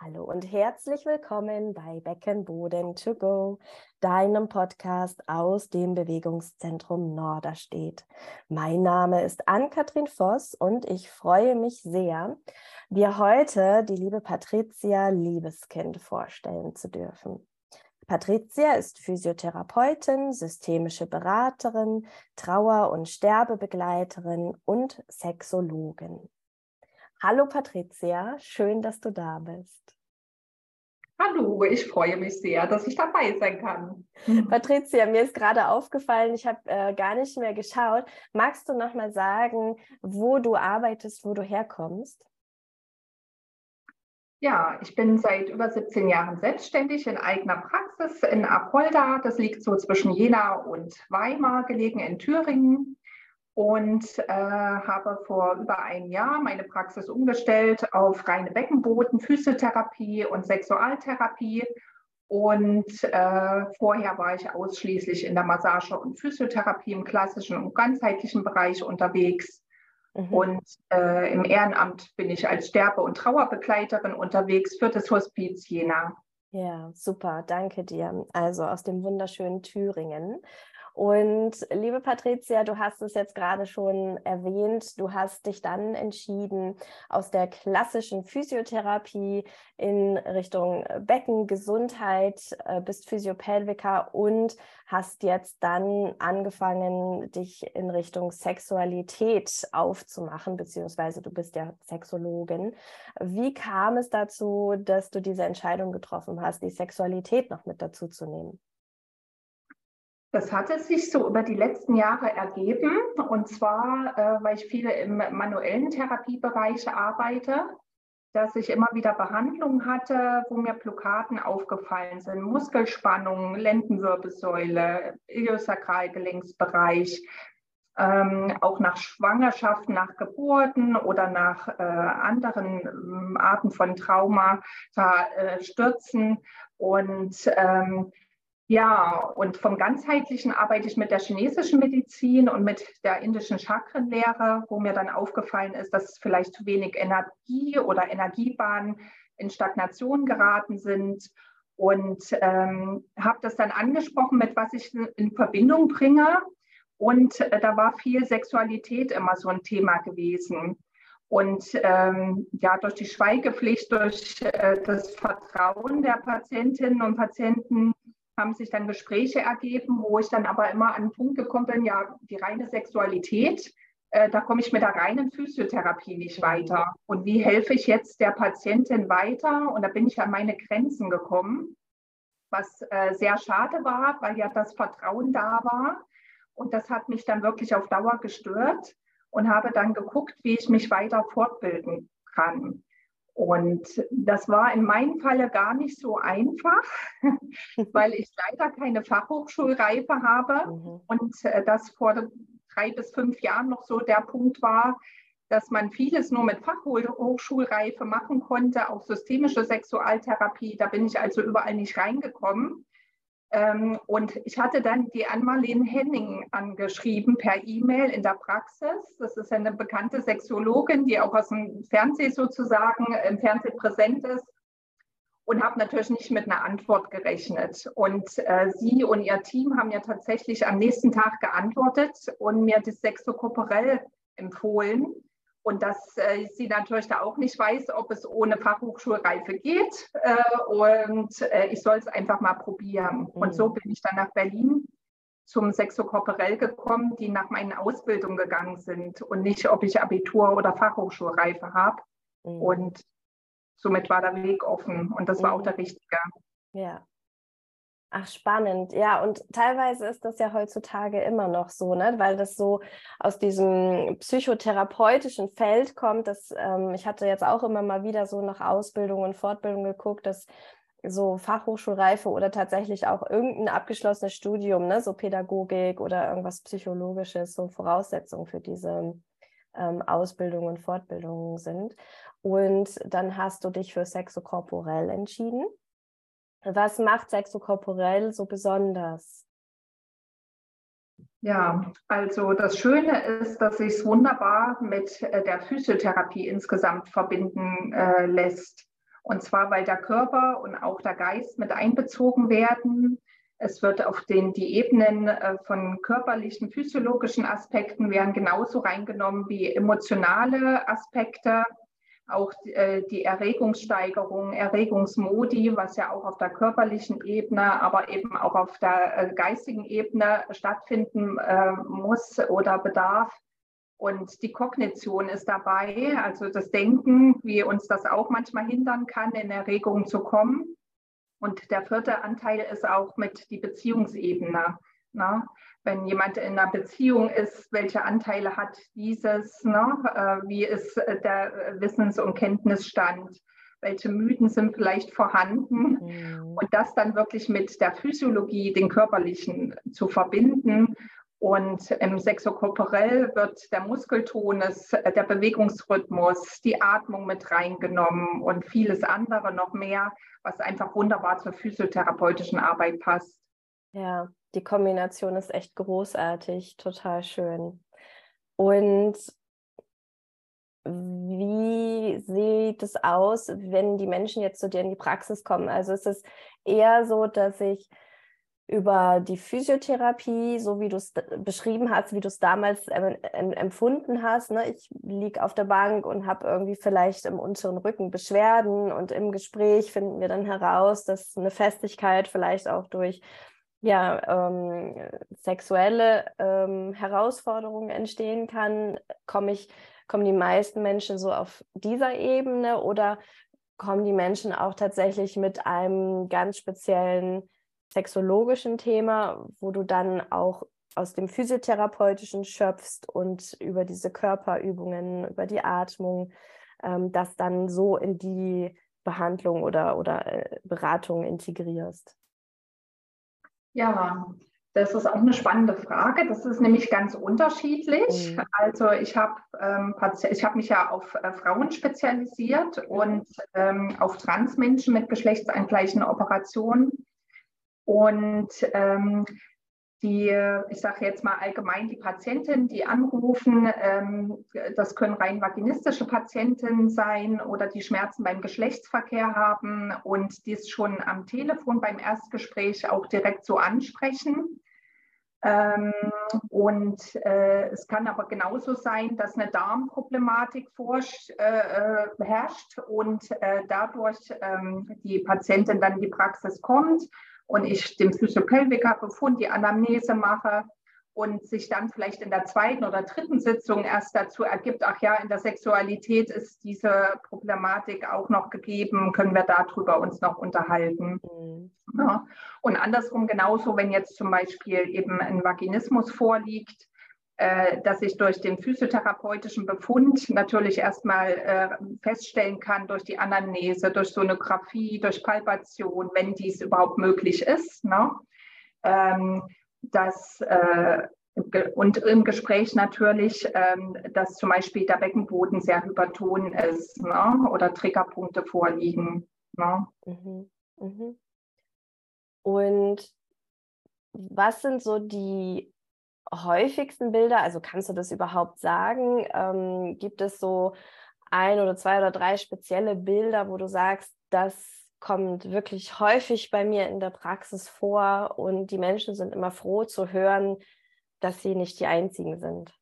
Hallo und herzlich willkommen bei Beckenboden to go, deinem Podcast aus dem Bewegungszentrum Norderstedt. Mein Name ist Ann-Kathrin Voss und ich freue mich sehr, dir heute die liebe Patricia Liebeskind vorstellen zu dürfen. Patricia ist Physiotherapeutin, systemische Beraterin, Trauer- und Sterbebegleiterin und Sexologin. Hallo Patricia, schön, dass du da bist. Hallo, ich freue mich sehr, dass ich dabei sein kann. Patricia, mir ist gerade aufgefallen, ich habe äh, gar nicht mehr geschaut. Magst du noch mal sagen, wo du arbeitest, wo du herkommst? Ja, ich bin seit über 17 Jahren selbstständig in eigener Praxis in Apolda. Das liegt so zwischen Jena und Weimar, gelegen in Thüringen und äh, habe vor über einem Jahr meine Praxis umgestellt auf reine Beckenboden, Physiotherapie und Sexualtherapie. Und äh, vorher war ich ausschließlich in der Massage- und Physiotherapie im klassischen und ganzheitlichen Bereich unterwegs. Mhm. Und äh, im Ehrenamt bin ich als Sterbe- und Trauerbegleiterin unterwegs für das Hospiz Jena. Ja, super, danke dir. Also aus dem wunderschönen Thüringen. Und liebe Patricia, du hast es jetzt gerade schon erwähnt, du hast dich dann entschieden, aus der klassischen Physiotherapie in Richtung Beckengesundheit, äh, bist Physiopelviker und hast jetzt dann angefangen, dich in Richtung Sexualität aufzumachen, beziehungsweise du bist ja Sexologin. Wie kam es dazu, dass du diese Entscheidung getroffen hast, die Sexualität noch mit dazu zu nehmen? Das hatte sich so über die letzten Jahre ergeben. Und zwar, äh, weil ich viele im manuellen Therapiebereich arbeite, dass ich immer wieder Behandlungen hatte, wo mir Blockaden aufgefallen sind. Muskelspannung, Lendenwirbelsäule, Iliosakralgelenksbereich, ähm, auch nach Schwangerschaften, nach Geburten oder nach äh, anderen ähm, Arten von Trauma, da, äh, Stürzen. Und ähm, ja, und vom Ganzheitlichen arbeite ich mit der chinesischen Medizin und mit der indischen Chakrenlehre, wo mir dann aufgefallen ist, dass vielleicht zu wenig Energie oder Energiebahnen in Stagnation geraten sind. Und ähm, habe das dann angesprochen, mit was ich in Verbindung bringe. Und äh, da war viel Sexualität immer so ein Thema gewesen. Und ähm, ja, durch die Schweigepflicht, durch äh, das Vertrauen der Patientinnen und Patienten haben sich dann Gespräche ergeben, wo ich dann aber immer an den Punkt gekommen bin, ja, die reine Sexualität, äh, da komme ich mit der reinen Physiotherapie nicht weiter. Und wie helfe ich jetzt der Patientin weiter? Und da bin ich an meine Grenzen gekommen, was äh, sehr schade war, weil ja das Vertrauen da war. Und das hat mich dann wirklich auf Dauer gestört und habe dann geguckt, wie ich mich weiter fortbilden kann. Und das war in meinem Falle gar nicht so einfach, weil ich leider keine Fachhochschulreife habe mhm. und äh, das vor drei bis fünf Jahren noch so der Punkt war, dass man vieles nur mit Fachhochschulreife machen konnte, auch systemische Sexualtherapie. Da bin ich also überall nicht reingekommen. Ähm, und ich hatte dann die Ann-Marlene Henning angeschrieben per E-Mail in der Praxis. Das ist eine bekannte Sexologin, die auch aus dem Fernsehen sozusagen im Fernsehen präsent ist. Und habe natürlich nicht mit einer Antwort gerechnet. Und äh, sie und ihr Team haben ja tatsächlich am nächsten Tag geantwortet und mir das Sexokorporell empfohlen und dass äh, sie natürlich da auch nicht weiß, ob es ohne Fachhochschulreife geht. Äh, und äh, ich soll es einfach mal probieren. Mhm. Und so bin ich dann nach Berlin zum Sexokorporell gekommen, die nach meinen Ausbildungen gegangen sind und nicht, ob ich Abitur oder Fachhochschulreife habe. Mhm. Und somit war der Weg offen und das war auch mhm. der richtige. Ja, Ach, spannend. Ja, und teilweise ist das ja heutzutage immer noch so, ne? weil das so aus diesem psychotherapeutischen Feld kommt. Dass, ähm, ich hatte jetzt auch immer mal wieder so nach Ausbildung und Fortbildung geguckt, dass so Fachhochschulreife oder tatsächlich auch irgendein abgeschlossenes Studium, ne? so Pädagogik oder irgendwas Psychologisches, so Voraussetzungen für diese ähm, Ausbildung und Fortbildungen sind. Und dann hast du dich für Sexokorporell entschieden. Was macht sexokorporell so besonders? Ja, also das Schöne ist, dass sich es wunderbar mit äh, der Physiotherapie insgesamt verbinden äh, lässt. Und zwar, weil der Körper und auch der Geist mit einbezogen werden. Es wird auf den, die Ebenen äh, von körperlichen, physiologischen Aspekten werden genauso reingenommen wie emotionale Aspekte, auch äh, die Erregungssteigerung, Erregungsmodi, was ja auch auf der körperlichen Ebene, aber eben auch auf der äh, geistigen Ebene stattfinden muss oder bedarf. Und die Kognition ist dabei, also das Denken, wie uns das auch manchmal hindern kann, in Erregungen zu kommen. Und der vierte Anteil ist auch mit die Beziehungsebene. Ne? Wenn jemand in einer Beziehung ist, welche Anteile hat dieses? Ne? Äh, wie ist der Wissens- und Kenntnisstand? Welche Mythen sind vielleicht vorhanden? Mhm. Und das dann wirklich mit der Physiologie, den körperlichen zu verbinden und im Sexokorporell wird der Muskeltonus, äh, der Bewegungsrhythmus, die Atmung mit reingenommen und vieles andere noch mehr, was einfach wunderbar zur physiotherapeutischen Arbeit passt. Ja, die Kombination ist echt großartig, total schön. Und wie sieht es aus, wenn die Menschen jetzt zu dir in die Praxis kommen? Also ist es eher so, dass ich über die Physiotherapie, so wie du es beschrieben hast, wie du es damals empfunden hast. Ne? Ich liege auf der Bank und habe irgendwie vielleicht im unteren Rücken Beschwerden und im Gespräch finden wir dann heraus, dass eine Festigkeit vielleicht auch durch ja, ähm, sexuelle ähm, Herausforderungen entstehen kann. Komme ich, kommen die meisten Menschen so auf dieser Ebene oder kommen die Menschen auch tatsächlich mit einem ganz speziellen sexologischen Thema, wo du dann auch aus dem physiotherapeutischen schöpfst und über diese Körperübungen, über die Atmung, ähm, das dann so in die Behandlung oder, oder äh, Beratung integrierst? Ja, das ist auch eine spannende Frage. Das ist nämlich ganz unterschiedlich. Mhm. Also ich habe ähm, hab mich ja auf äh, Frauen spezialisiert und ähm, auf Transmenschen mit geschlechtsangleichen Operationen. Und ähm, die, ich sage jetzt mal allgemein, die Patientinnen, die anrufen, ähm, das können rein vaginistische Patientinnen sein oder die Schmerzen beim Geschlechtsverkehr haben und dies schon am Telefon beim Erstgespräch auch direkt so ansprechen. Ähm, und äh, es kann aber genauso sein, dass eine Darmproblematik äh, äh, herrscht und dadurch ähm, die Patientin dann in die Praxis kommt und ich den Physiopelviker-Befund, die Anamnese mache und sich dann vielleicht in der zweiten oder dritten Sitzung erst dazu ergibt, ach ja, in der Sexualität ist diese Problematik auch noch gegeben, können wir darüber uns noch unterhalten. Mhm. Ja. Und andersrum genauso, wenn jetzt zum Beispiel eben ein Vaginismus vorliegt, dass ich durch den physiotherapeutischen Befund natürlich erstmal äh, feststellen kann, durch die Anamnese, durch Sonographie, durch Palpation, wenn dies überhaupt möglich ist, ne? Ähm, dass, äh, und im Gespräch natürlich, ähm, dass zum Beispiel der Beckenboden sehr hyperton ist ne? oder Triggerpunkte vorliegen. Ne? Mhm. Mhm. Und was sind so die häufigsten Bilder? Also kannst du das überhaupt sagen? Ähm, gibt es so ein oder zwei oder drei spezielle Bilder, wo du sagst, das kommt wirklich häufig bei mir in der Praxis vor und die Menschen sind immer froh zu hören, dass sie nicht die einzigen sind?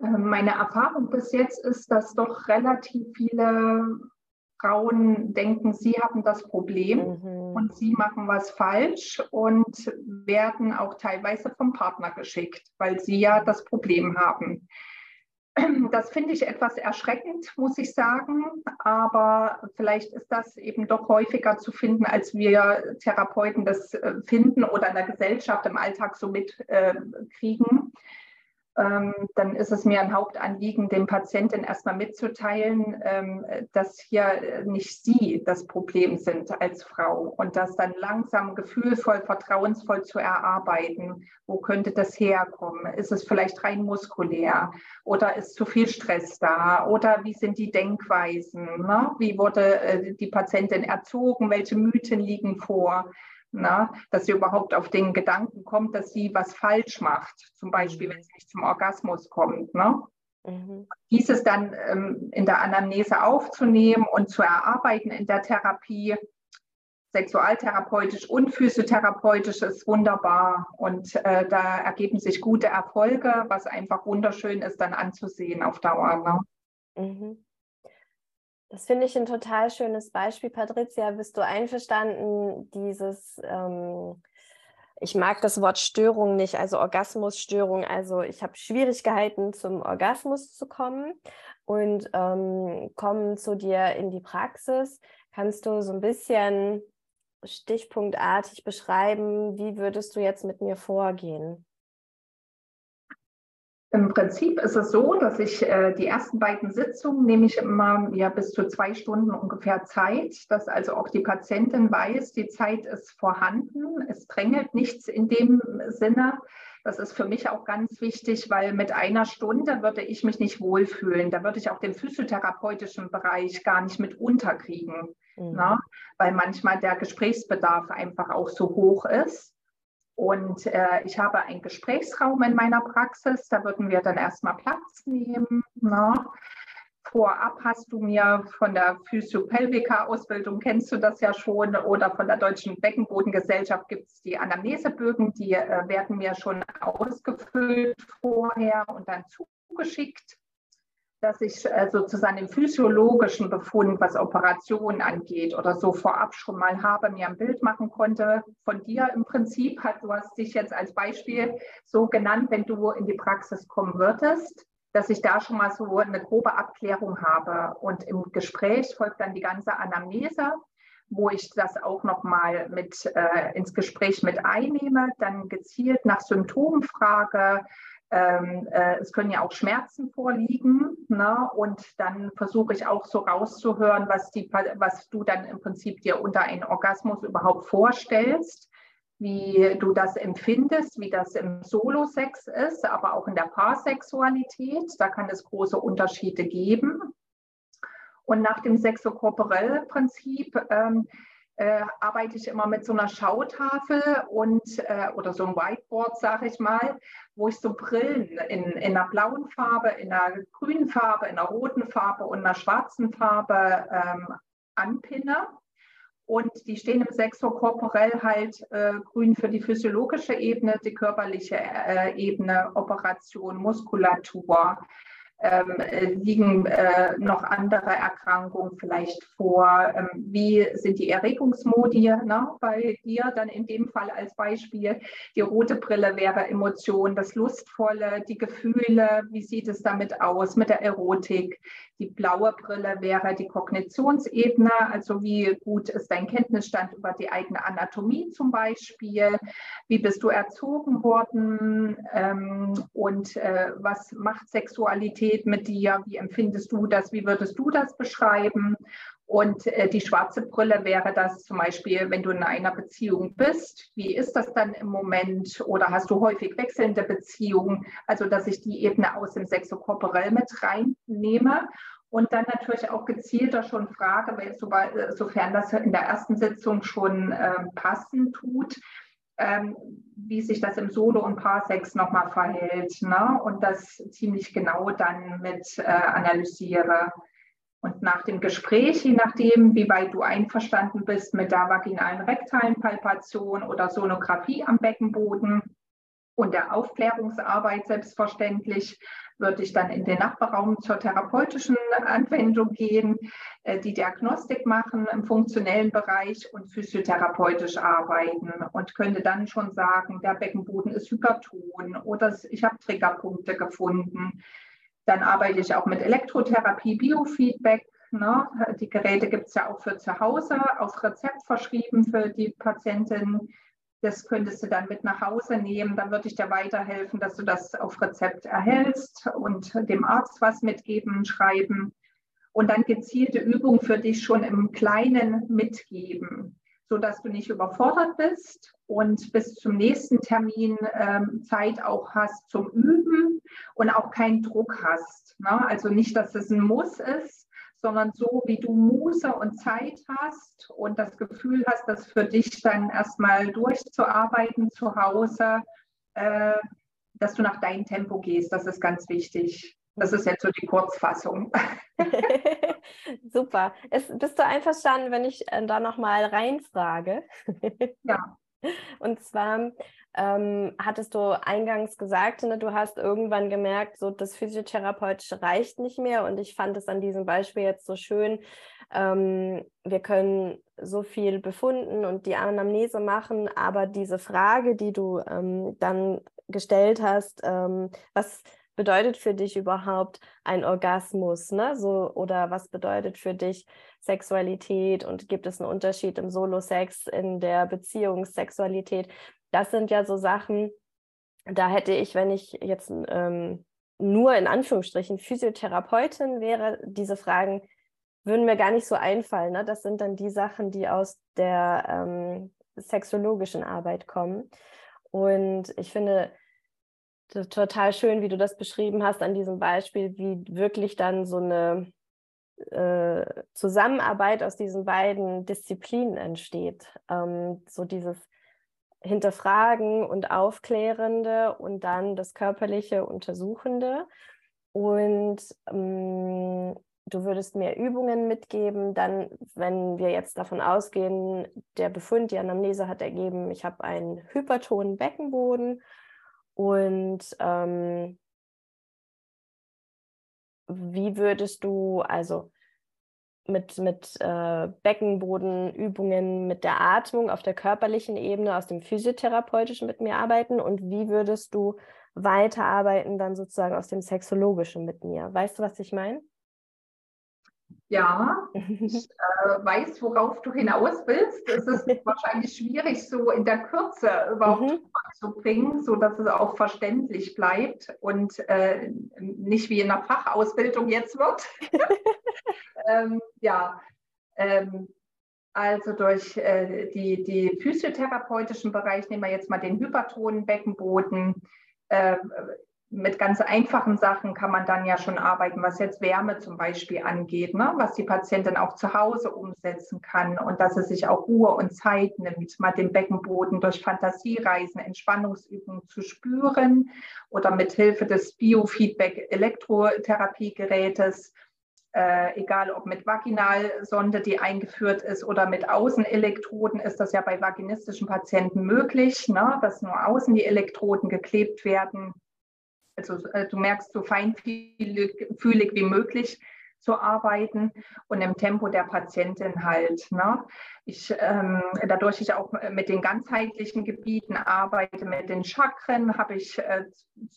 Ähm, meine Erfahrung bis jetzt ist, dass doch relativ viele Frauen denken, sie haben das Problem mhm. und sie machen was falsch und werden auch teilweise vom Partner geschickt, weil sie ja das Problem haben. Das finde ich etwas erschreckend, muss ich sagen, aber vielleicht ist das eben doch häufiger zu finden, als wir Therapeuten das äh, finden oder in der Gesellschaft im Alltag so mitkriegen. Äh, dann ist es mir ein Hauptanliegen, dem Patienten erstmal mitzuteilen, ähm, dass hier nicht Sie das Problem sind als Frau und das dann langsam gefühlvoll, vertrauensvoll zu erarbeiten. Wo könnte das herkommen? Ist es vielleicht rein muskulär oder ist zu viel Stress da oder wie sind die Denkweisen? Ne? Wie wurde äh, die Patientin erzogen? Welche Mythen liegen vor? Na, dass sie überhaupt auf den Gedanken kommt, dass sie was falsch macht, zum Beispiel, wenn sie nicht zum Orgasmus kommt. Ne? Mhm. Dieses dann ähm, in der Anamnese aufzunehmen und zu erarbeiten in der Therapie, sexualtherapeutisch und physiotherapeutisch ist wunderbar. Und äh, da ergeben sich gute Erfolge, was einfach wunderschön ist, dann anzusehen auf Dauer. Ne? Mhm. Das finde ich ein total schönes Beispiel. Patricia, bist du einverstanden, dieses, ähm, ich mag das Wort Störung nicht, also Orgasmusstörung, also ich habe Schwierigkeiten zum Orgasmus zu kommen und ähm, kommen zu dir in die Praxis. Kannst du so ein bisschen stichpunktartig beschreiben, wie würdest du jetzt mit mir vorgehen? Im Prinzip ist es so, dass ich äh, die ersten beiden Sitzungen nehme ich immer ja, bis zu zwei Stunden ungefähr Zeit, dass also auch die Patientin weiß, die Zeit ist vorhanden, es drängelt nichts in dem Sinne. Das ist für mich auch ganz wichtig, weil mit einer Stunde würde ich mich nicht wohlfühlen. Da würde ich auch den physiotherapeutischen Bereich gar nicht mit unterkriegen, mhm. ne? weil manchmal der Gesprächsbedarf einfach auch so hoch ist. Und äh, ich habe einen Gesprächsraum in meiner Praxis, da würden wir dann erstmal Platz nehmen. Ne? Vorab hast du mir von der Physio-Pelvica-Ausbildung, kennst du das ja schon, oder von der Deutschen Beckenbodengesellschaft gibt es die Anamnesebögen, die äh, werden mir schon ausgefüllt vorher und dann zugeschickt dass ich äh, sozusagen den physiologischen Befund, was Operationen angeht oder so vorab schon mal habe, mir ein Bild machen konnte von dir im Prinzip. Hat, du hast dich jetzt als Beispiel so genannt, wenn du in die Praxis kommen würdest, dass ich da schon mal so eine grobe Abklärung habe. Und im Gespräch folgt dann die ganze Anamnese wo ich das auch nochmal mit äh, ins Gespräch mit einnehme, dann gezielt nach Symptomen frage, ähm, äh, es können ja auch Schmerzen vorliegen. Ne? Und dann versuche ich auch so rauszuhören, was, die, was du dann im Prinzip dir unter einem Orgasmus überhaupt vorstellst, wie du das empfindest, wie das im Solo-Sex ist, aber auch in der Paarsexualität. Da kann es große Unterschiede geben. Und nach dem Sexokorporell-Prinzip ähm, äh, arbeite ich immer mit so einer Schautafel und äh, oder so einem Whiteboard, sage ich mal, wo ich so Brillen in, in einer blauen Farbe, in einer grünen Farbe, in einer roten Farbe und einer schwarzen Farbe ähm, anpinne. Und die stehen im Sexor korporell halt äh, grün für die physiologische Ebene, die körperliche äh, Ebene, Operation, Muskulatur, ähm, liegen äh, noch andere Erkrankungen vielleicht vor? Ähm, wie sind die Erregungsmodi ne, bei dir dann in dem Fall als Beispiel? Die rote Brille wäre Emotion, das Lustvolle, die Gefühle, wie sieht es damit aus mit der Erotik? Die blaue Brille wäre die Kognitionsebene, also wie gut ist dein Kenntnisstand über die eigene Anatomie zum Beispiel? Wie bist du erzogen worden? Ähm, und äh, was macht Sexualität mit dir? Wie empfindest du das? Wie würdest du das beschreiben? Und äh, die schwarze Brille wäre das zum Beispiel, wenn du in einer Beziehung bist. Wie ist das dann im Moment? Oder hast du häufig wechselnde Beziehungen? Also, dass ich die Ebene aus dem Sexokorporell mit reinnehme. Und dann natürlich auch gezielter schon frage, sofern das in der ersten Sitzung schon äh, passend tut, ähm, wie sich das im Solo- und Paarsex nochmal verhält. Ne? Und das ziemlich genau dann mit äh, analysiere. Und nach dem Gespräch, je nachdem, wie weit du einverstanden bist mit der vaginalen rektalen Palpation oder Sonographie am Beckenboden und der Aufklärungsarbeit selbstverständlich, würde ich dann in den Nachbarraum zur therapeutischen Anwendung gehen, äh, die Diagnostik machen im funktionellen Bereich und physiotherapeutisch arbeiten und könnte dann schon sagen, der Beckenboden ist hyperton oder ich habe Triggerpunkte gefunden dann arbeite ich auch mit Elektrotherapie, Biofeedback. Ne? Die Geräte gibt es ja auch für zu Hause, auf Rezept verschrieben für die Patientin. Das könntest du dann mit nach Hause nehmen. Dann würde ich dir weiterhelfen, dass du das auf Rezept erhältst und dem Arzt was mitgeben, schreiben. Und dann gezielte Übungen für dich schon im Kleinen mitgeben, sodass du nicht überfordert bist und bis zum nächsten Termin ähm, Zeit auch hast zum Üben und auch keinen Druck hast. Ne? Also nicht, dass es ein Muss ist, sondern so wie du Muße und Zeit hast und das Gefühl hast, das für dich dann erstmal durchzuarbeiten zu Hause, äh, dass du nach deinem Tempo gehst. Das ist ganz wichtig. Das ist jetzt so die Kurzfassung. Super. Es, bist du einverstanden, wenn ich äh, da nochmal reinfrage? ja. Und zwar ähm, hattest du eingangs gesagt, ne, du hast irgendwann gemerkt, so das Physiotherapeutische reicht nicht mehr. Und ich fand es an diesem Beispiel jetzt so schön. Ähm, wir können so viel befunden und die Anamnese machen, aber diese Frage, die du ähm, dann gestellt hast, ähm, was bedeutet für dich überhaupt ein Orgasmus, ne? So, oder was bedeutet für dich Sexualität und gibt es einen Unterschied im Solo-Sex, in der Beziehungssexualität? Das sind ja so Sachen, da hätte ich, wenn ich jetzt ähm, nur in Anführungsstrichen Physiotherapeutin wäre, diese Fragen würden mir gar nicht so einfallen. Ne? Das sind dann die Sachen, die aus der ähm, sexologischen Arbeit kommen. Und ich finde, total schön, wie du das beschrieben hast an diesem Beispiel, wie wirklich dann so eine äh, Zusammenarbeit aus diesen beiden Disziplinen entsteht. Ähm, so dieses Hinterfragen und Aufklärende und dann das körperliche Untersuchende. Und ähm, du würdest mir Übungen mitgeben, dann, wenn wir jetzt davon ausgehen, der Befund, die Anamnese hat ergeben, ich habe einen hypertonen Beckenboden und ähm, wie würdest du also mit, mit äh, Beckenbodenübungen, mit der Atmung auf der körperlichen Ebene aus dem Physiotherapeutischen mit mir arbeiten und wie würdest du weiterarbeiten dann sozusagen aus dem Sexologischen mit mir? Weißt du, was ich meine? Ja, ich äh, weiß, worauf du hinaus willst. Es ist wahrscheinlich schwierig, so in der Kürze überhaupt mhm. zu bringen, sodass es auch verständlich bleibt und äh, nicht wie in der Fachausbildung jetzt wird. ähm, ja, ähm, also durch äh, die, die physiotherapeutischen Bereich, nehmen wir jetzt mal den hypertonen Beckenboden, äh, mit ganz einfachen Sachen kann man dann ja schon arbeiten, was jetzt Wärme zum Beispiel angeht, ne? was die Patientin auch zu Hause umsetzen kann und dass sie sich auch Ruhe und Zeit nimmt, mal den Beckenboden durch Fantasiereisen, Entspannungsübungen zu spüren oder mit Hilfe des Biofeedback-Elektrotherapiegerätes, äh, egal ob mit Vaginalsonde, die eingeführt ist, oder mit Außenelektroden, ist das ja bei vaginistischen Patienten möglich, ne? dass nur außen die Elektroden geklebt werden also äh, du merkst, so feinfühlig wie möglich zu arbeiten und im Tempo der Patientin halt. Ne? Ich, ähm, dadurch ich auch mit den ganzheitlichen Gebieten arbeite, mit den Chakren, habe ich, äh,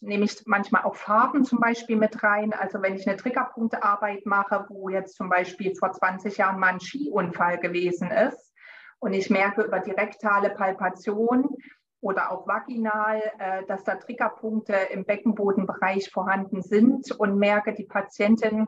nehme ich manchmal auch Farben zum Beispiel mit rein. Also wenn ich eine Triggerpunktarbeit mache, wo jetzt zum Beispiel vor 20 Jahren mal ein Skiunfall gewesen ist und ich merke über die rektale Palpation, oder auch vaginal, äh, dass da Triggerpunkte im Beckenbodenbereich vorhanden sind und merke, die Patientin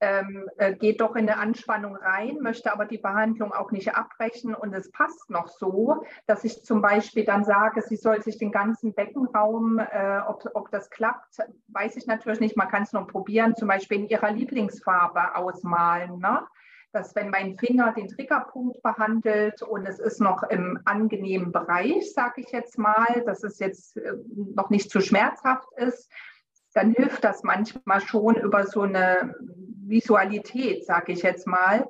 ähm, äh, geht doch in eine Anspannung rein, möchte aber die Behandlung auch nicht abbrechen und es passt noch so, dass ich zum Beispiel dann sage, sie soll sich den ganzen Beckenraum, äh, ob, ob das klappt, weiß ich natürlich nicht, man kann es nur probieren, zum Beispiel in ihrer Lieblingsfarbe ausmalen. Ne? Dass wenn mein Finger den Triggerpunkt behandelt und es ist noch im angenehmen Bereich, sage ich jetzt mal, dass es jetzt äh, noch nicht zu schmerzhaft ist, dann hilft das manchmal schon über so eine Visualität, sage ich jetzt mal,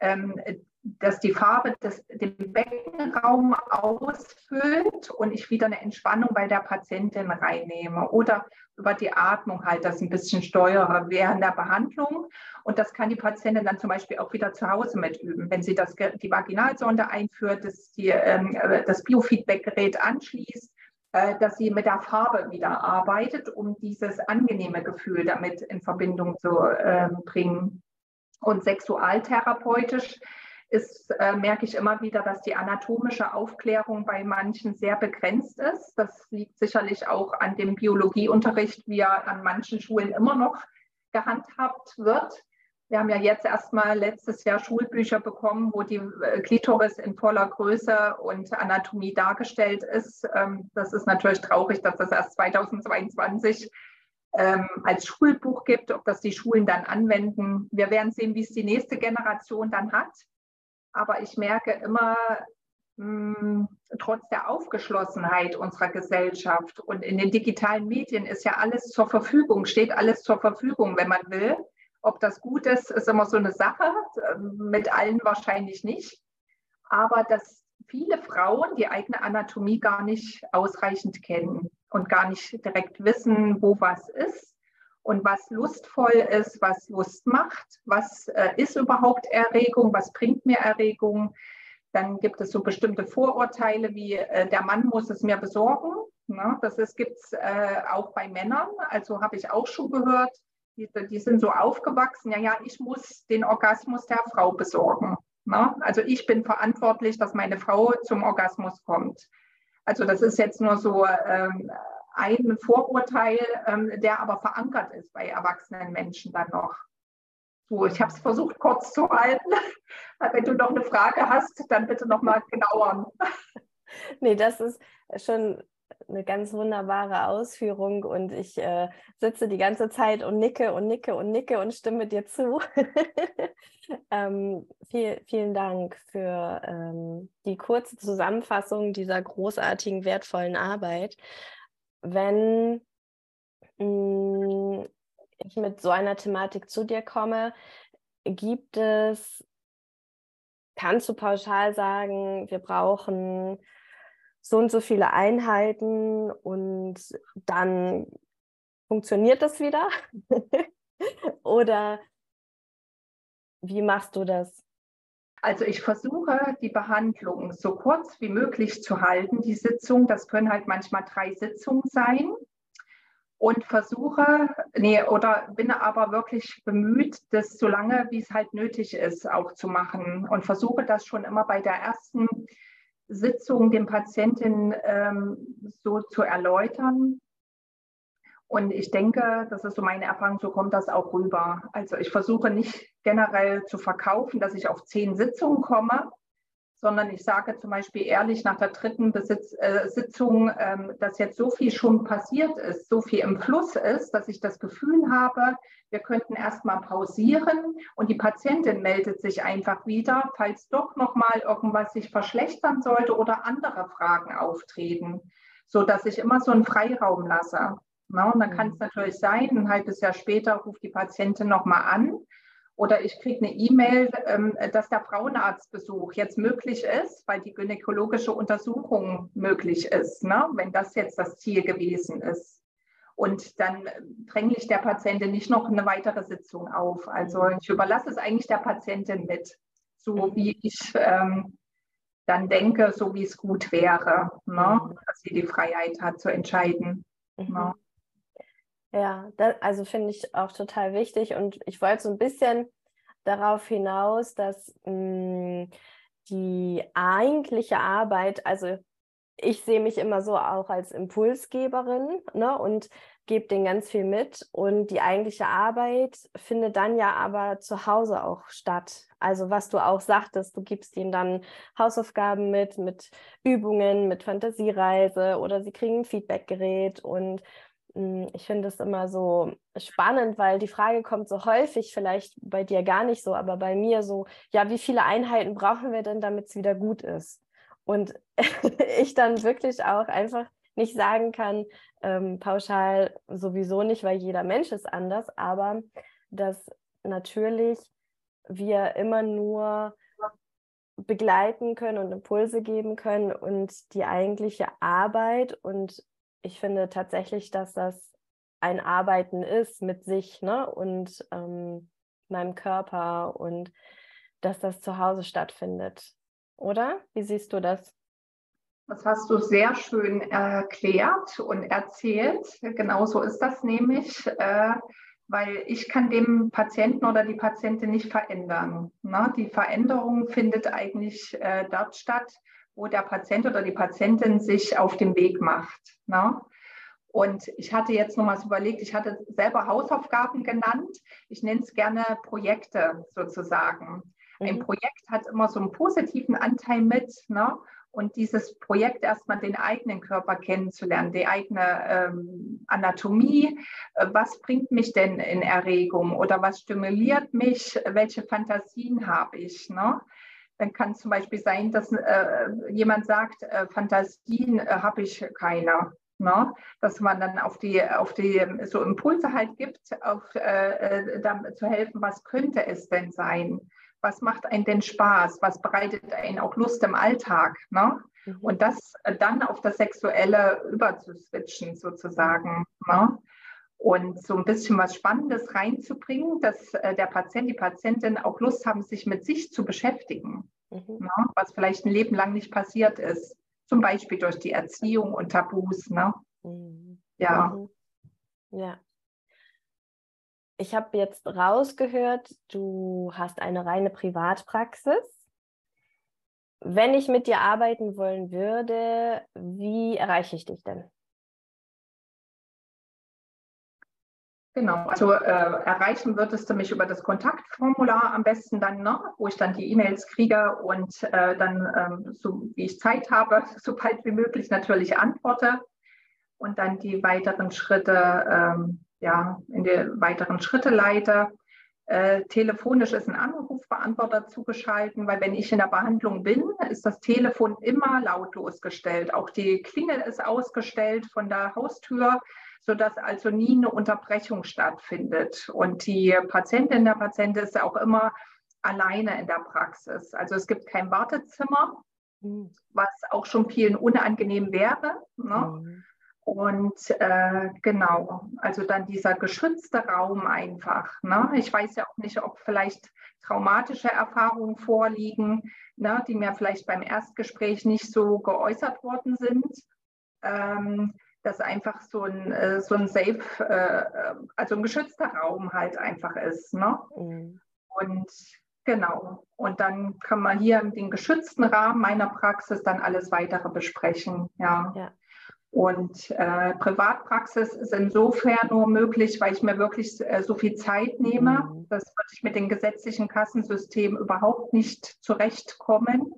ähm, dass die Farbe des, den Beckenraum ausfüllt und ich wieder eine Entspannung bei der Patientin reinnehme. Oder über die Atmung halt das ein bisschen steuere während der Behandlung. Und das kann die Patientin dann zum Beispiel auch wieder zu Hause mitüben, wenn sie das, die Vaginalsonde einführt, das, die, ähm, das Biofeedback-Gerät anschließt, äh, dass sie mit der Farbe wieder arbeitet, um dieses angenehme Gefühl damit in Verbindung zu äh, bringen. Und sexualtherapeutisch ist, äh, merke ich immer wieder, dass die anatomische Aufklärung bei manchen sehr begrenzt ist. Das liegt sicherlich auch an dem Biologieunterricht, wie er an manchen Schulen immer noch gehandhabt wird. Wir haben ja jetzt erstmal letztes Jahr Schulbücher bekommen, wo die äh, Klitoris in voller Größe und Anatomie dargestellt ist. Ähm, das ist natürlich traurig, dass das erst 2022 ähm, als Schulbuch gibt, ob das die Schulen dann anwenden. Wir werden sehen, wie es die nächste Generation dann hat. Aber ich merke immer, mh, trotz der Aufgeschlossenheit unserer Gesellschaft und in den digitalen Medien ist ja alles zur Verfügung, steht alles zur Verfügung, wenn man will. Ob das gut ist, ist immer so eine Sache, mit allen wahrscheinlich nicht. Aber dass viele Frauen die eigene Anatomie gar nicht ausreichend kennen und gar nicht direkt wissen, wo was ist und was lustvoll ist, was Lust macht, was äh, ist überhaupt Erregung, was bringt mir Erregung. Dann gibt es so bestimmte Vorurteile wie äh, der Mann muss es mir besorgen. Ne? Das gibt es äh, auch bei Männern. Also habe ich auch schon gehört, die, die, sind so aufgewachsen, ja, ja, ich muss den Orgasmus der Frau besorgen. Ne? Also ich bin verantwortlich, dass meine Frau zum Orgasmus kommt. Also das ist jetzt nur so ähm, ein Vorurteil, ähm, der aber verankert ist bei erwachsenen Menschen dann noch. So, ich habe es versucht kurz zu halten. Wenn du noch eine Frage hast, dann bitte noch mal genauer. Nee, das ist schon eine ganz wunderbare Ausführung und ich äh, sitze die ganze Zeit und nicke und nicke und nicke und stimme dir zu. ähm, viel, vielen Dank für ähm, die kurze Zusammenfassung dieser großartigen, wertvollen Arbeit wenn mh, mm, ich mit so einer Thematik zu dir komme, gibt es, kannst du pauschal sagen, wir brauchen so und so viele Einheiten und dann funktioniert das wieder? Oder wie machst du das? Also ich versuche, die Behandlung so kurz wie möglich zu halten, die Sitzung. Das können halt manchmal drei Sitzungen sein. Und versuche, nee, oder bin aber wirklich bemüht, das so lange, wie es halt nötig ist, auch zu machen. Und versuche das schon immer bei der ersten Sitzung dem Patienten ähm, so zu erläutern, und ich denke, das ist so meine Erfahrung, so kommt das auch rüber. Also ich versuche nicht generell zu verkaufen, dass ich auf zehn Sitzungen komme, sondern ich sage zum Beispiel ehrlich nach der dritten Besitz, äh, Sitzung, ähm, dass jetzt so viel schon passiert ist, so viel im Fluss ist, dass ich das Gefühl habe, wir könnten erstmal pausieren und die Patientin meldet sich einfach wieder, falls doch nochmal irgendwas sich verschlechtern sollte oder andere Fragen auftreten, so dass ich immer so einen Freiraum lasse. Na, und dann kann es mhm. natürlich sein, ein halbes Jahr später ruft die Patientin nochmal an oder ich kriege eine E-Mail, ähm, dass der Frauenarztbesuch jetzt möglich ist, weil die gynäkologische Untersuchung möglich ist, ne? wenn das jetzt das Ziel gewesen ist. Und dann dränge ich der Patientin nicht noch eine weitere Sitzung auf. Also mhm. ich überlasse es eigentlich der Patientin mit, so mhm. wie ich ähm, dann denke, so wie es gut wäre, ne? dass sie die Freiheit hat zu entscheiden. Ne? Ja, das, also finde ich auch total wichtig und ich wollte so ein bisschen darauf hinaus, dass mh, hm, die eigentliche Arbeit, also ich sehe mich immer so auch als Impulsgeberin ne, und gebe denen ganz viel mit. Und die eigentliche Arbeit findet dann ja aber zu Hause auch statt. Also was du auch sagtest, du gibst ihnen dann Hausaufgaben mit, mit Übungen, mit Fantasiereise oder sie kriegen ein Feedbackgerät und ich finde es immer so spannend, weil die Frage kommt so häufig, vielleicht bei dir gar nicht so, aber bei mir so, ja, wie viele Einheiten brauchen wir denn, damit es wieder gut ist? Und ich dann wirklich auch einfach nicht sagen kann, ähm, pauschal sowieso nicht, weil jeder Mensch ist anders, aber dass natürlich wir immer nur begleiten können und Impulse geben können und die eigentliche Arbeit und ich finde tatsächlich, dass das ein Arbeiten ist mit sich ne? und ähm, meinem Körper und dass das zu Hause stattfindet. Oder? Wie siehst du das? Das hast du sehr schön erklärt und erzählt. Genauso ist das nämlich, äh, weil ich kann dem Patienten oder die Patientin nicht verändern. Ne? Die Veränderung findet eigentlich äh, dort statt, wo der Patient oder die Patientin sich auf den Weg macht. Ne? Und ich hatte jetzt nochmals überlegt, ich hatte selber Hausaufgaben genannt. Ich nenne es gerne Projekte sozusagen. Mhm. Ein Projekt hat immer so einen positiven Anteil mit. Ne? Und dieses Projekt erstmal den eigenen Körper kennenzulernen, die eigene ähm, Anatomie, äh, was bringt mich denn in Erregung oder was stimuliert mich, welche Fantasien habe ich. Ne? Dann kann es zum Beispiel sein, dass äh, jemand sagt, äh, Fantasien äh, habe ich keine. Ne? Dass man dann auf die, auf die so Impulse halt gibt, auf, äh, äh zu helfen, was könnte es denn sein? Was macht einen denn Spaß? Was bereitet einen auch Lust im Alltag? Ne? Mhm. Und das dann auf das Sexuelle überzuswitchen sozusagen. Ne? Und so ein bisschen was Spannendes reinzubringen, dass äh, der Patient, die Patientin auch Lust haben, sich mit sich zu beschäftigen, mhm. ne? was vielleicht ein Leben lang nicht passiert ist zum Beispiel durch die Erziehung und Tabus. Ne? Mhm. Ja. Mhm. Ja. Ich habe jetzt rausgehört, du hast eine reine Privatpraxis. Wenn ich mit dir arbeiten wollen würde, wie erreiche ich dich denn? Genau, also äh, erreichen würdest du mich über das Kontaktformular am besten dann, ne, wo ich dann die E-Mails kriege und äh, dann, ähm, so wie ich Zeit habe, so bald wie möglich natürlich antworte und dann die weiteren Schritte, ähm, ja, in die weiteren Schritte leite. Äh, telefonisch ist ein Anrufbeantworter zugeschalten, weil wenn ich in der Behandlung bin, ist das Telefon immer lautlos gestellt. Auch die Klingel ist ausgestellt von der Haustür sodass also nie eine Unterbrechung stattfindet. Und die Patientin, der Patient ist auch immer alleine in der Praxis. Also es gibt kein Wartezimmer, mhm. was auch schon vielen unangenehm wäre. Ne? Mhm. Und äh, genau, also dann dieser geschützte Raum einfach. Ne? Ich weiß ja auch nicht, ob vielleicht traumatische Erfahrungen vorliegen, ne, die mir vielleicht beim Erstgespräch nicht so geäußert worden sind. Ähm, dass einfach so ein, äh, so ein safe, äh, also ein geschützter Raum halt einfach ist. Ne? Mhm. Und genau. Und dann kann man hier in den geschützten Rahmen meiner Praxis dann alles weitere besprechen. Ja. ja. Und äh, Privatpraxis ist insofern nur möglich, weil ich mir wirklich äh, so viel Zeit nehme. Mhm. Das würde ich mit dem gesetzlichen Kassensystem überhaupt nicht zurechtkommen.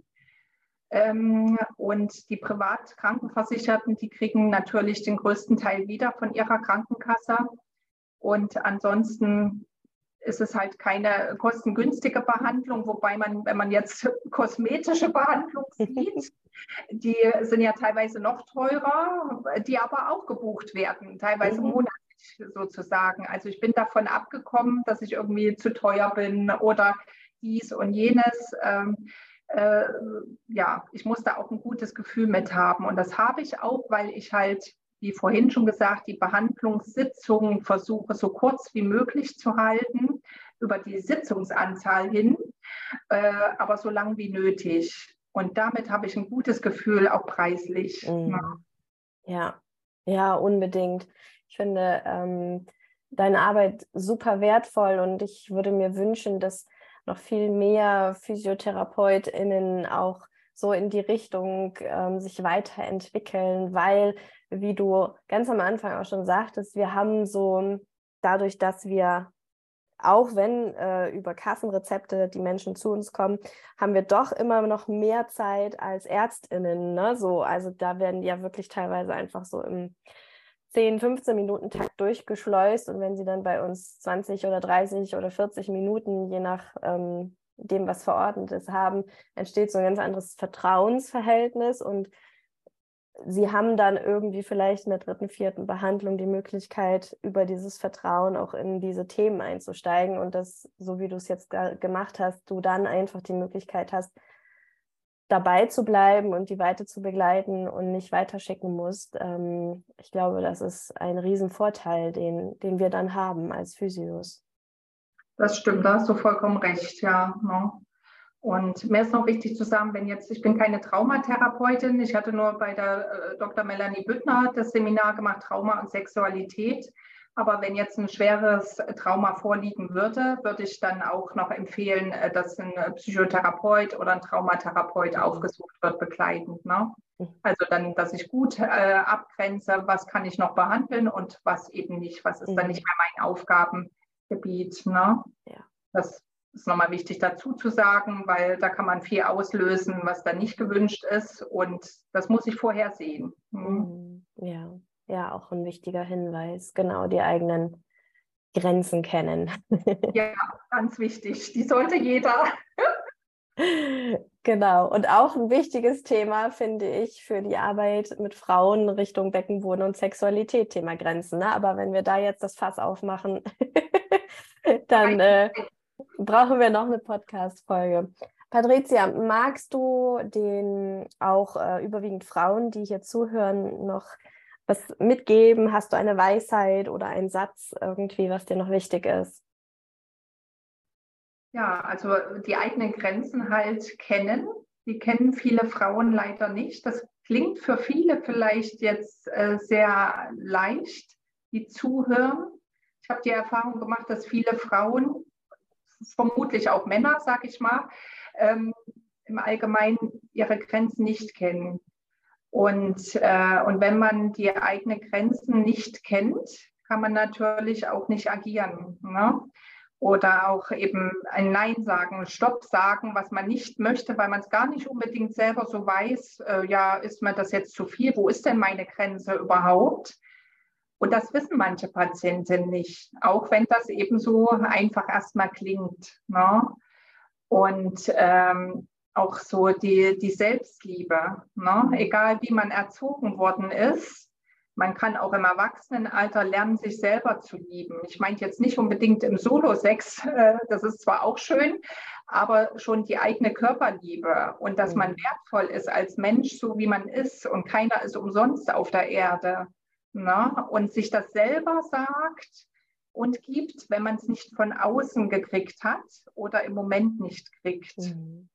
Ähm, und die Privatkrankenversicherten, die kriegen natürlich den größten Teil wieder von ihrer Krankenkasse. Und ansonsten ist es halt keine kostengünstige Behandlung, wobei man, wenn man jetzt kosmetische Behandlung sieht, die sind ja teilweise noch teurer, die aber auch gebucht werden, teilweise mhm. monatlich sozusagen. Also ich bin davon abgekommen, dass ich irgendwie zu teuer bin oder dies und jenes. Äh, ja, ich muss da auch ein gutes Gefühl mit haben. Und das habe ich auch, weil ich halt, wie vorhin schon gesagt, die Behandlungssitzungen versuche so kurz wie möglich zu halten, über die Sitzungsanzahl hin, äh, aber so lang wie nötig. Und damit habe ich ein gutes Gefühl, auch preislich. Mhm. Ja, ja, unbedingt. Ich finde ähm, deine Arbeit super wertvoll und ich würde mir wünschen, dass noch viel mehr PhysiotherapeutInnen auch so in die Richtung ähm, sich weiterentwickeln, weil, wie du ganz am Anfang auch schon sagtest, wir haben so dadurch, dass wir auch wenn äh, über Kassenrezepte die Menschen zu uns kommen, haben wir doch immer noch mehr Zeit als ÄrztInnen. Ne? So, also da werden die ja wirklich teilweise einfach so im 10, 15 Minuten Takt durchgeschleust und wenn sie dann bei uns 20 oder 30 oder 40 Minuten, je nach ähm, dem, was verordnet ist, haben, entsteht so ein ganz anderes Vertrauensverhältnis und sie haben dann irgendwie vielleicht in der dritten, vierten Behandlung die Möglichkeit, über dieses Vertrauen auch in diese Themen einzusteigen und das, so wie du es jetzt gemacht hast, du dann einfach die Möglichkeit hast, dabei zu bleiben und die weiter zu begleiten und nicht weiterschicken musst. Ähm, ich glaube, das ist ein Riesenvorteil, den, den wir dann haben als Physios. Das stimmt, da hast du vollkommen recht, ja. Ne? Und mir ist noch wichtig zu sagen, wenn jetzt, ich bin keine Traumatherapeutin, ich hatte nur bei der äh, Dr. Melanie Büttner das Seminar gemacht, Trauma und Sexualität. Aber wenn jetzt ein schweres Trauma vorliegen würde, würde ich dann auch noch empfehlen, äh, dass ein Psychotherapeut oder ein Traumatherapeut aufgesucht wird, begleitend. Ne? Mhm. Also dann, dass ich gut äh, abgrenze, was kann ich noch behandeln und was eben nicht, was ist dann mhm. nicht mehr mein Aufgabengebiet. Ne? Ja. Das ist nochmal wichtig dazu zu sagen, weil da kann man viel auslösen, was dann nicht gewünscht ist. Und das muss ich vorher sehen. Mhm. Ja ja auch ein wichtiger Hinweis. Genau, die eigenen Grenzen kennen. ja, ganz wichtig. Die sollte jeder. Genau. Und auch ein wichtiges Thema, finde ich, für die Arbeit mit Frauen Richtung Beckenboden und Sexualität, Thema Grenzen. Ne? Aber wenn wir da jetzt das Fass aufmachen, dann äh, brauchen wir noch eine Podcast-Folge. Patricia, magst du den auch äh, überwiegend Frauen, die hier zuhören, noch was mitgeben? Hast du eine Weisheit oder einen Satz irgendwie, was dir noch wichtig ist? Ja, also die eigenen Grenzen halt kennen. Die kennen viele Frauen leider nicht. Das klingt für viele vielleicht jetzt äh, sehr leicht, die zuhören. Ich habe die Erfahrung gemacht, dass viele Frauen, vermutlich auch Männer, sage ich mal, ähm, im Allgemeinen ihre Grenzen nicht kennen. Und, äh, und wenn man die eigenen Grenzen nicht kennt, kann man natürlich auch nicht agieren. Ne? Oder auch eben ein Nein sagen, Stopp sagen, was man nicht möchte, weil man es gar nicht unbedingt selber so weiß, äh, ja, ist mir das jetzt zu viel? Wo ist denn meine Grenze überhaupt? Und das wissen manche Patienten nicht, auch wenn das eben so einfach erstmal klingt. Ne? Und ähm, auch so die, die Selbstliebe, ne? egal wie man erzogen worden ist. Man kann auch im Erwachsenenalter lernen, sich selber zu lieben. Ich meine jetzt nicht unbedingt im Solo-Sex, äh, das ist zwar auch schön, aber schon die eigene Körperliebe und dass man mhm. wertvoll ist als Mensch, so wie man ist und keiner ist umsonst auf der Erde. Ne? Und sich das selber sagt und gibt, wenn man es nicht von außen gekriegt hat oder im Moment nicht kriegt. Mhm.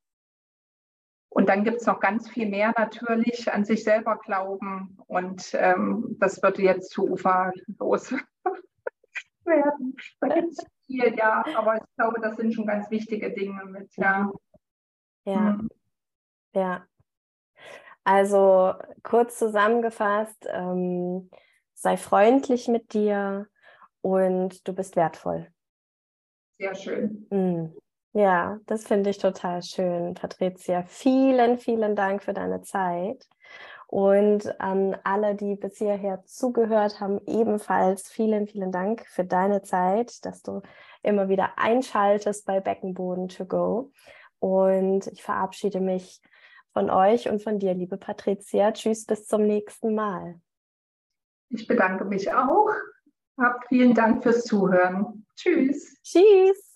Und dann gibt es noch ganz viel mehr natürlich an sich selber glauben. Und ähm, das würde jetzt zu uferlos werden. Da gibt es viel, ja, aber ich glaube, das sind schon ganz wichtige Dinge mit, ja. Ja. Mhm. Ja. Also kurz zusammengefasst, ähm, sei freundlich mit dir und du bist wertvoll. Sehr schön. Mhm. Ja, das finde ich total schön, Patricia. Vielen, vielen Dank für deine Zeit. Und an alle, die bis hierher zugehört haben, ebenfalls vielen, vielen Dank für deine Zeit, dass du immer wieder einschaltest bei Beckenboden to go. Und ich verabschiede mich von euch und von dir, liebe Patricia. Tschüss, bis zum nächsten Mal. Ich bedanke mich auch. Hab vielen Dank fürs Zuhören. Tschüss. Tschüss.